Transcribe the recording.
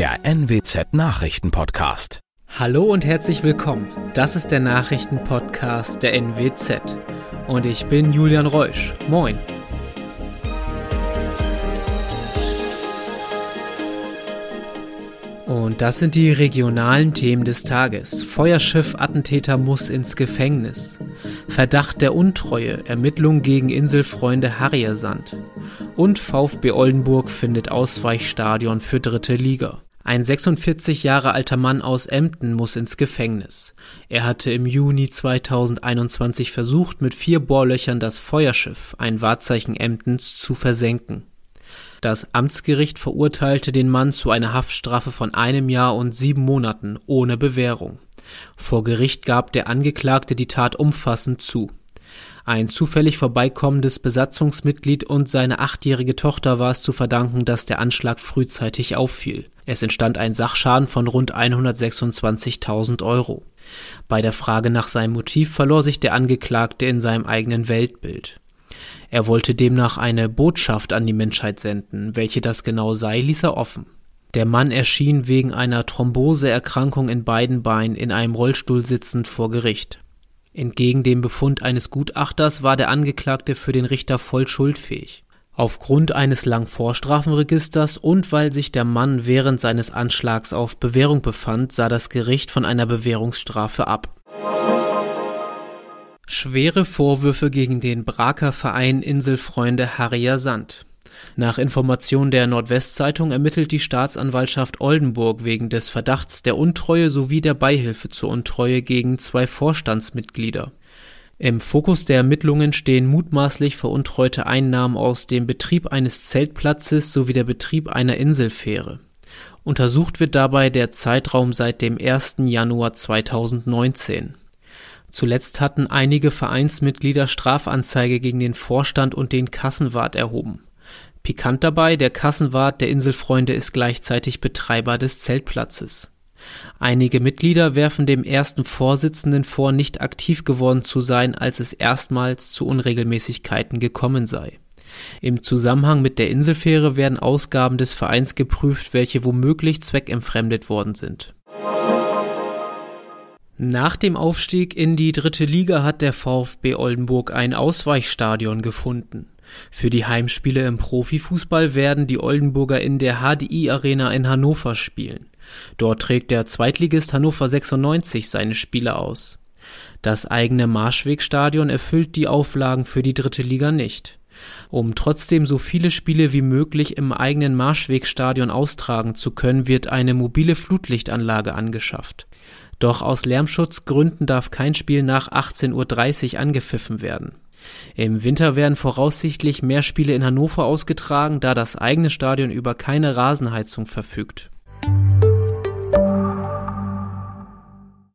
der NWZ Nachrichtenpodcast. Hallo und herzlich willkommen. Das ist der Nachrichtenpodcast der NWZ. Und ich bin Julian Reusch. Moin. Und das sind die regionalen Themen des Tages. Feuerschiff-Attentäter muss ins Gefängnis. Verdacht der Untreue, Ermittlung gegen Inselfreunde Harriersand. Und VfB Oldenburg findet Ausweichstadion für dritte Liga. Ein 46 Jahre alter Mann aus Emden muss ins Gefängnis. Er hatte im Juni 2021 versucht, mit vier Bohrlöchern das Feuerschiff, ein Wahrzeichen Emdens, zu versenken. Das Amtsgericht verurteilte den Mann zu einer Haftstrafe von einem Jahr und sieben Monaten ohne Bewährung. Vor Gericht gab der Angeklagte die Tat umfassend zu. Ein zufällig vorbeikommendes Besatzungsmitglied und seine achtjährige Tochter war es zu verdanken, dass der Anschlag frühzeitig auffiel. Es entstand ein Sachschaden von rund 126.000 Euro. Bei der Frage nach seinem Motiv verlor sich der Angeklagte in seinem eigenen Weltbild. Er wollte demnach eine Botschaft an die Menschheit senden, welche das genau sei, ließ er offen. Der Mann erschien wegen einer Thromboseerkrankung in beiden Beinen in einem Rollstuhl sitzend vor Gericht. Entgegen dem Befund eines Gutachters war der Angeklagte für den Richter voll schuldfähig. Aufgrund eines langen Vorstrafenregisters und weil sich der Mann während seines Anschlags auf Bewährung befand, sah das Gericht von einer Bewährungsstrafe ab Schwere Vorwürfe gegen den Braker Verein Inselfreunde Harrier Sand. Nach Information der Nordwestzeitung ermittelt die Staatsanwaltschaft Oldenburg wegen des Verdachts der Untreue sowie der Beihilfe zur Untreue gegen zwei Vorstandsmitglieder. Im Fokus der Ermittlungen stehen mutmaßlich veruntreute Einnahmen aus dem Betrieb eines Zeltplatzes sowie der Betrieb einer Inselfähre. Untersucht wird dabei der Zeitraum seit dem 1. Januar 2019. Zuletzt hatten einige Vereinsmitglieder Strafanzeige gegen den Vorstand und den Kassenwart erhoben. Pikant dabei, der Kassenwart der Inselfreunde ist gleichzeitig Betreiber des Zeltplatzes. Einige Mitglieder werfen dem ersten Vorsitzenden vor, nicht aktiv geworden zu sein, als es erstmals zu Unregelmäßigkeiten gekommen sei. Im Zusammenhang mit der Inselfähre werden Ausgaben des Vereins geprüft, welche womöglich zweckentfremdet worden sind nach dem Aufstieg in die dritte Liga hat der VfB Oldenburg ein Ausweichstadion gefunden. Für die Heimspiele im Profifußball werden die Oldenburger in der HDI Arena in Hannover spielen. Dort trägt der Zweitligist Hannover 96 seine Spiele aus. Das eigene Marschwegstadion erfüllt die Auflagen für die dritte Liga nicht. Um trotzdem so viele Spiele wie möglich im eigenen Marschwegstadion austragen zu können, wird eine mobile Flutlichtanlage angeschafft. Doch aus Lärmschutzgründen darf kein Spiel nach 18.30 Uhr angepfiffen werden. Im Winter werden voraussichtlich mehr Spiele in Hannover ausgetragen, da das eigene Stadion über keine Rasenheizung verfügt.